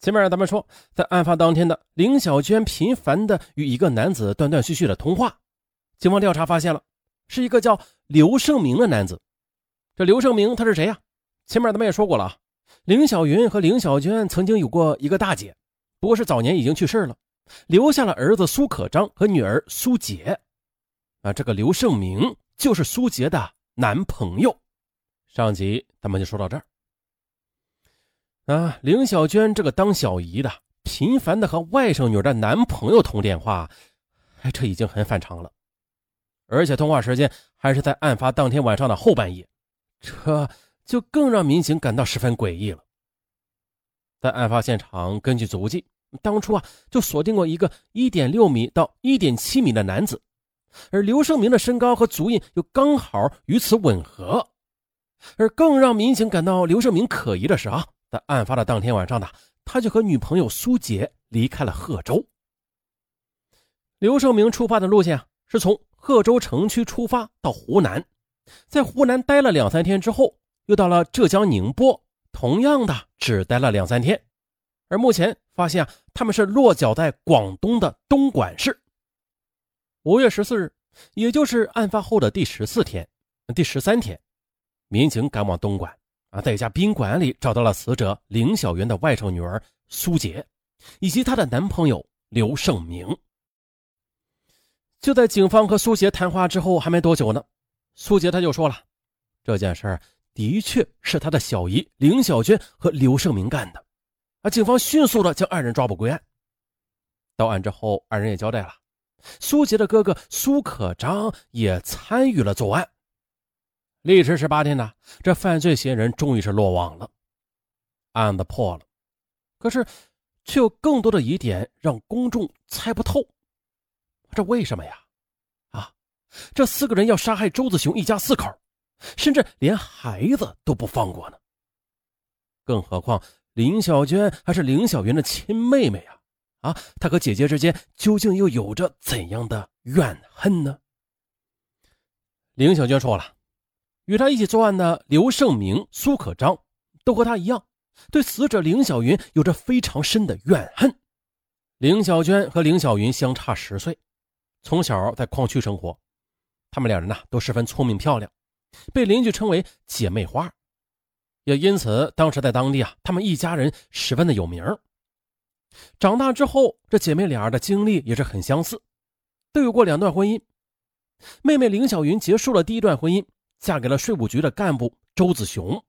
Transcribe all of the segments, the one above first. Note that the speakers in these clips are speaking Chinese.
前面咱们说，在案发当天的林小娟频繁的与一个男子断断续续的通话，警方调查发现了，是一个叫刘胜明的男子。这刘胜明他是谁呀？前面咱们也说过了啊，林小云和林小娟曾经有过一个大姐，不过是早年已经去世了，留下了儿子苏可章和女儿苏杰。啊，这个刘胜明就是苏杰的男朋友。上集咱们就说到这儿。啊，林小娟这个当小姨的，频繁的和外甥女的男朋友通电话，哎，这已经很反常了。而且通话时间还是在案发当天晚上的后半夜，这就更让民警感到十分诡异了。在案发现场，根据足迹，当初啊就锁定过一个一点六米到一点七米的男子，而刘胜明的身高和足印又刚好与此吻合。而更让民警感到刘胜明可疑的是啊。在案发的当天晚上呢，他就和女朋友苏杰离开了贺州。刘胜明出发的路线啊，是从贺州城区出发到湖南，在湖南待了两三天之后，又到了浙江宁波，同样的只待了两三天。而目前发现啊，他们是落脚在广东的东莞市。五月十四日，也就是案发后的第十四天、第十三天，民警赶往东莞。啊，在一家宾馆里找到了死者林小媛的外甥女儿苏杰，以及她的男朋友刘胜明。就在警方和苏杰谈话之后，还没多久呢，苏杰他就说了，这件事儿的确是他的小姨林小娟和刘胜明干的。啊，警方迅速的将二人抓捕归案。到案之后，二人也交代了，苏杰的哥哥苏可章也参与了作案。历时十八天呢，这犯罪嫌疑人终于是落网了，案子破了。可是，却有更多的疑点让公众猜不透。这为什么呀？啊，这四个人要杀害周子雄一家四口，甚至连孩子都不放过呢。更何况林小娟还是林小云的亲妹妹啊！啊，她和姐姐之间究竟又有着怎样的怨恨呢？林小娟说了。与他一起作案的刘胜明、苏可章，都和他一样，对死者林小云有着非常深的怨恨。林小娟和林小云相差十岁，从小在矿区生活，他们两人呢都十分聪明漂亮，被邻居称为姐妹花，也因此当时在当地啊，他们一家人十分的有名。长大之后，这姐妹俩的经历也是很相似，都有过两段婚姻。妹妹林小云结束了第一段婚姻。嫁给了税务局的干部周子雄，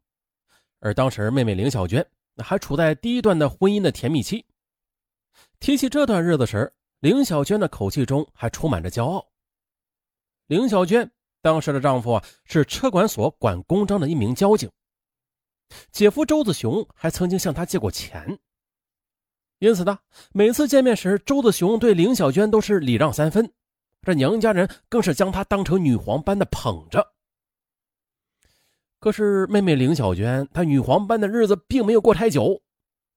而当时妹妹林小娟还处在第一段的婚姻的甜蜜期。提起这段日子时，林小娟的口气中还充满着骄傲。林小娟当时的丈夫啊是车管所管公章的一名交警，姐夫周子雄还曾经向她借过钱。因此呢，每次见面时，周子雄对林小娟都是礼让三分，这娘家人更是将她当成女皇般的捧着。可是妹妹林小娟，她女皇般的日子并没有过太久，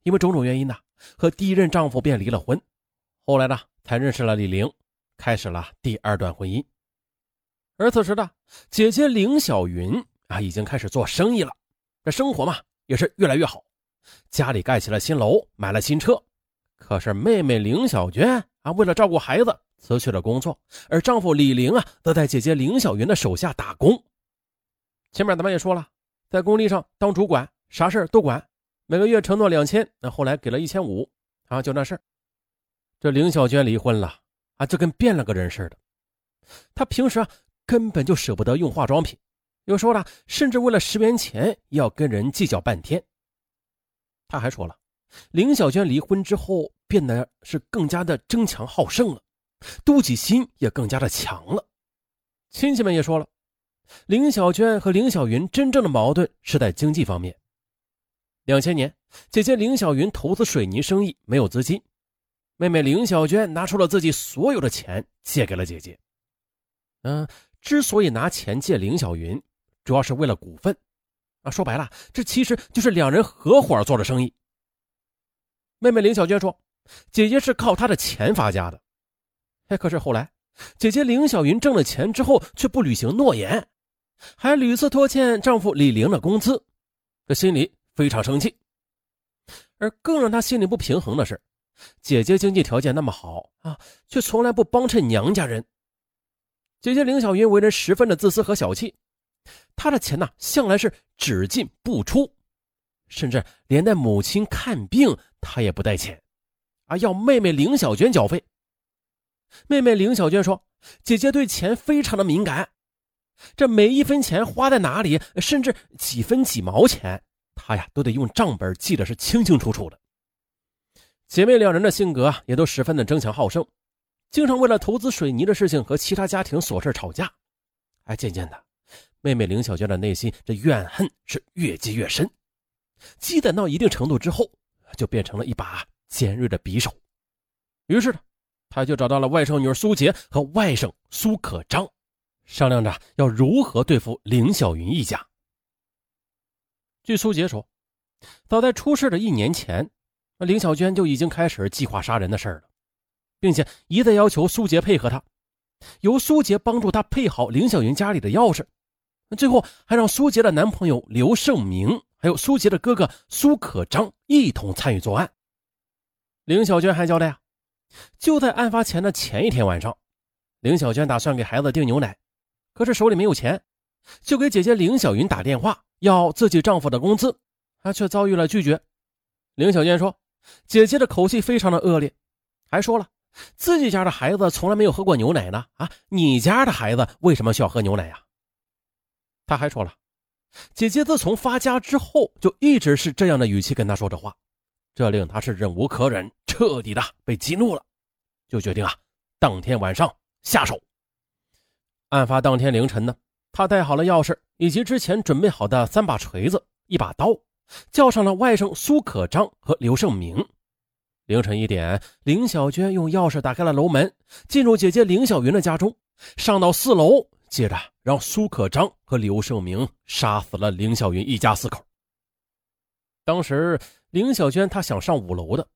因为种种原因呢，和第一任丈夫便离了婚。后来呢，才认识了李玲，开始了第二段婚姻。而此时的姐姐林小云啊，已经开始做生意了，这生活嘛也是越来越好，家里盖起了新楼，买了新车。可是妹妹林小娟啊，为了照顾孩子，辞去了工作，而丈夫李玲啊，则在姐姐林小云的手下打工。前面咱们也说了，在工地上当主管，啥事都管，每个月承诺两千，那后来给了一千五，啊，就那事这林小娟离婚了，啊，就跟变了个人似的。她平时啊根本就舍不得用化妆品，有时候呢，甚至为了十元钱要跟人计较半天。她还说了，林小娟离婚之后变得是更加的争强好胜了，妒忌心也更加的强了。亲戚们也说了。林小娟和林小云真正的矛盾是在经济方面。两千年，姐姐林小云投资水泥生意没有资金，妹妹林小娟拿出了自己所有的钱借给了姐姐。嗯，之所以拿钱借林小云，主要是为了股份。啊，说白了，这其实就是两人合伙做的生意。妹妹林小娟说，姐姐是靠她的钱发家的。哎，可是后来，姐姐林小云挣了钱之后，却不履行诺言。还屡次拖欠丈夫李玲的工资，这心里非常生气。而更让他心里不平衡的是，姐姐经济条件那么好啊，却从来不帮衬娘家人。姐姐林小云为人十分的自私和小气，她的钱呢向来是只进不出，甚至连带母亲看病她也不带钱，啊，要妹妹林小娟缴费。妹妹林小娟说：“姐姐对钱非常的敏感，这每一分钱花在哪里，甚至几分几毛钱，她呀都得用账本记得是清清楚楚的。”姐妹两人的性格也都十分的争强好胜。经常为了投资水泥的事情和其他家庭琐事吵架，哎，渐渐的，妹妹林小娟的内心这怨恨是越积越深，积攒到一定程度之后，就变成了一把尖锐的匕首。于是呢，他就找到了外甥女苏杰和外甥苏可章，商量着要如何对付林小云一家。据苏杰说，早在出事的一年前，那林小娟就已经开始计划杀人的事了。并且一再要求苏杰配合他，由苏杰帮助他配好林小云家里的钥匙，最后还让苏杰的男朋友刘胜明还有苏杰的哥哥苏可章一同参与作案。林小娟还交代啊，就在案发前的前一天晚上，林小娟打算给孩子订牛奶，可是手里没有钱，就给姐姐林小云打电话要自己丈夫的工资，她却遭遇了拒绝。林小娟说，姐姐的口气非常的恶劣，还说了。自己家的孩子从来没有喝过牛奶呢，啊，你家的孩子为什么需要喝牛奶呀？他还说了，姐姐自从发家之后就一直是这样的语气跟他说这话，这令他是忍无可忍，彻底的被激怒了，就决定啊，当天晚上下手。案发当天凌晨呢，他带好了钥匙以及之前准备好的三把锤子、一把刀，叫上了外甥苏可章和刘胜明。凌晨一点，林小娟用钥匙打开了楼门，进入姐姐林小云的家中，上到四楼，接着让苏可章和刘胜明杀死了林小云一家四口。当时林小娟她想上五楼的，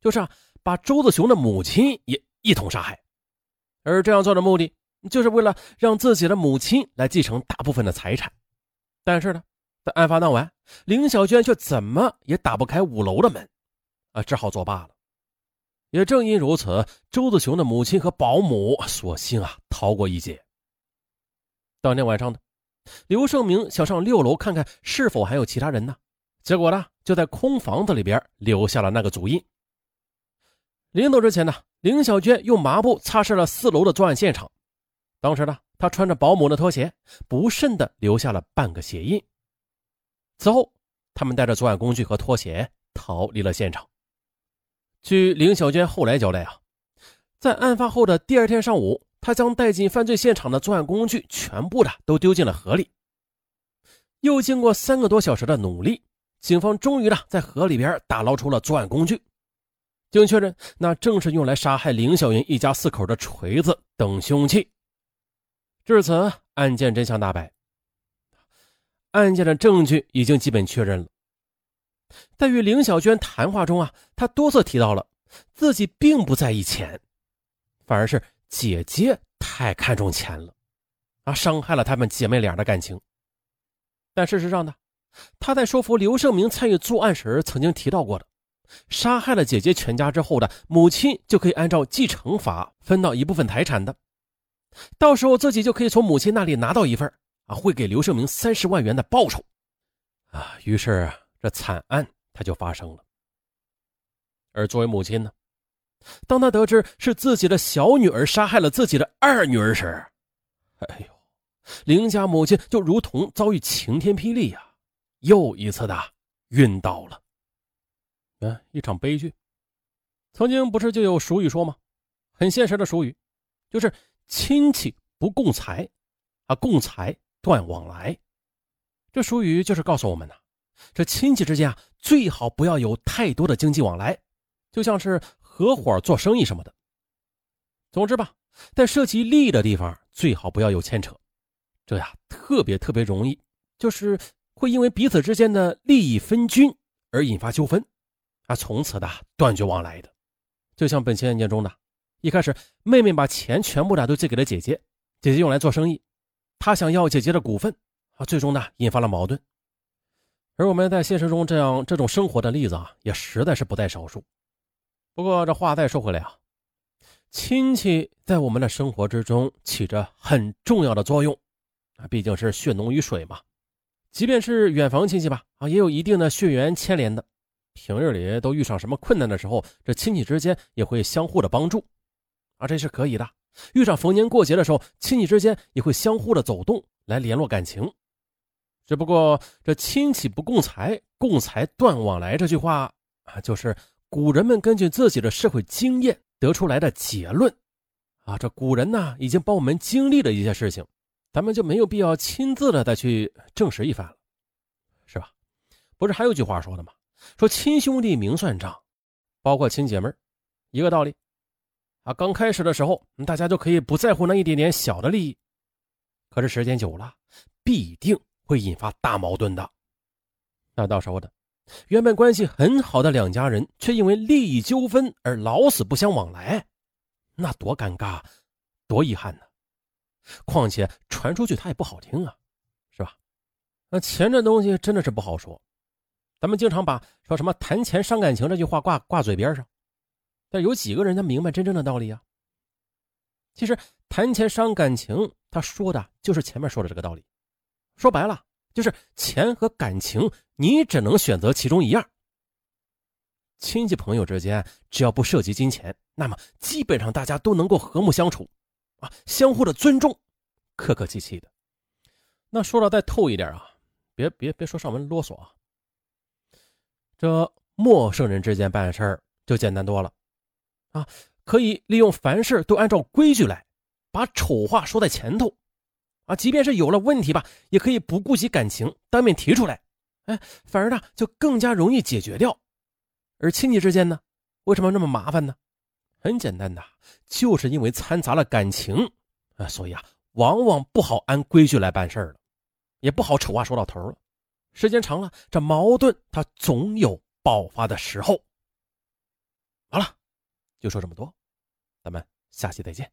就是啊，把周子雄的母亲也一同杀害，而这样做的目的，就是为了让自己的母亲来继承大部分的财产。但是呢，在案发当晚，林小娟却怎么也打不开五楼的门。啊，只好作罢了。也正因如此，周子雄的母亲和保姆索性啊逃过一劫。当天晚上呢，刘胜明想上六楼看看是否还有其他人呢，结果呢就在空房子里边留下了那个足印。临走之前呢，林小娟用麻布擦拭了四楼的作案现场。当时呢，他穿着保姆的拖鞋，不慎的留下了半个鞋印。此后，他们带着作案工具和拖鞋逃离了现场。据林小娟后来交代啊，在案发后的第二天上午，她将带进犯罪现场的作案工具全部的都丢进了河里。又经过三个多小时的努力，警方终于呢在河里边打捞出了作案工具，经确认，那正是用来杀害林小云一家四口的锤子等凶器。至此，案件真相大白，案件的证据已经基本确认了。在与林小娟谈话中啊，她多次提到了自己并不在意钱，反而是姐姐太看重钱了，啊，伤害了她们姐妹俩的感情。但事实上呢，她在说服刘胜明参与作案时曾经提到过的，杀害了姐姐全家之后的母亲就可以按照继承法分到一部分财产的，到时候自己就可以从母亲那里拿到一份啊，会给刘胜明三十万元的报酬，啊，于是。这惨案他就发生了，而作为母亲呢，当他得知是自己的小女儿杀害了自己的二女儿时，哎呦，林家母亲就如同遭遇晴天霹雳呀，又一次的晕倒了。嗯，一场悲剧。曾经不是就有俗语说吗？很现实的俗语，就是亲戚不共财，啊，共财断往来。这俗语就是告诉我们呢。这亲戚之间啊，最好不要有太多的经济往来，就像是合伙做生意什么的。总之吧，在涉及利益的地方，最好不要有牵扯，这呀特别特别容易，就是会因为彼此之间的利益分均而引发纠纷，啊，从此的断绝往来的。就像本期案件中的，一开始妹妹把钱全部的都借给了姐姐，姐姐用来做生意，她想要姐姐的股份，啊，最终呢引发了矛盾。而我们在现实中这样这种生活的例子啊，也实在是不在少数。不过这话再说回来啊，亲戚在我们的生活之中起着很重要的作用啊，毕竟是血浓于水嘛。即便是远房亲戚吧，啊，也有一定的血缘牵连的。平日里都遇上什么困难的时候，这亲戚之间也会相互的帮助，啊，这是可以的。遇上逢年过节的时候，亲戚之间也会相互的走动来联络感情。只不过这亲戚不共财，共财断往来这句话啊，就是古人们根据自己的社会经验得出来的结论。啊，这古人呢已经帮我们经历了一些事情，咱们就没有必要亲自的再去证实一番了，是吧？不是还有句话说的吗？说亲兄弟明算账，包括亲姐妹一个道理。啊，刚开始的时候，大家就可以不在乎那一点点小的利益，可是时间久了，必定会引发大矛盾的。那到时候的，原本关系很好的两家人，却因为利益纠纷而老死不相往来，那多尴尬，多遗憾呢！况且传出去他也不好听啊，是吧？那钱这东西真的是不好说，咱们经常把说什么谈钱伤感情这句话挂挂嘴边上。但有几个人他明白真正的道理啊？其实谈钱伤感情，他说的就是前面说的这个道理。说白了，就是钱和感情，你只能选择其中一样。亲戚朋友之间，只要不涉及金钱，那么基本上大家都能够和睦相处，啊，相互的尊重，客客气气的。那说的再透一点啊，别别别说上门啰嗦啊。这陌生人之间办事儿就简单多了。啊，可以利用凡事都按照规矩来，把丑话说在前头，啊，即便是有了问题吧，也可以不顾及感情当面提出来，哎，反而呢就更加容易解决掉。而亲戚之间呢，为什么那么麻烦呢？很简单的，就是因为掺杂了感情，啊，所以啊，往往不好按规矩来办事了，也不好丑话说到头了。时间长了，这矛盾它总有爆发的时候。就说这么多，咱们下期再见。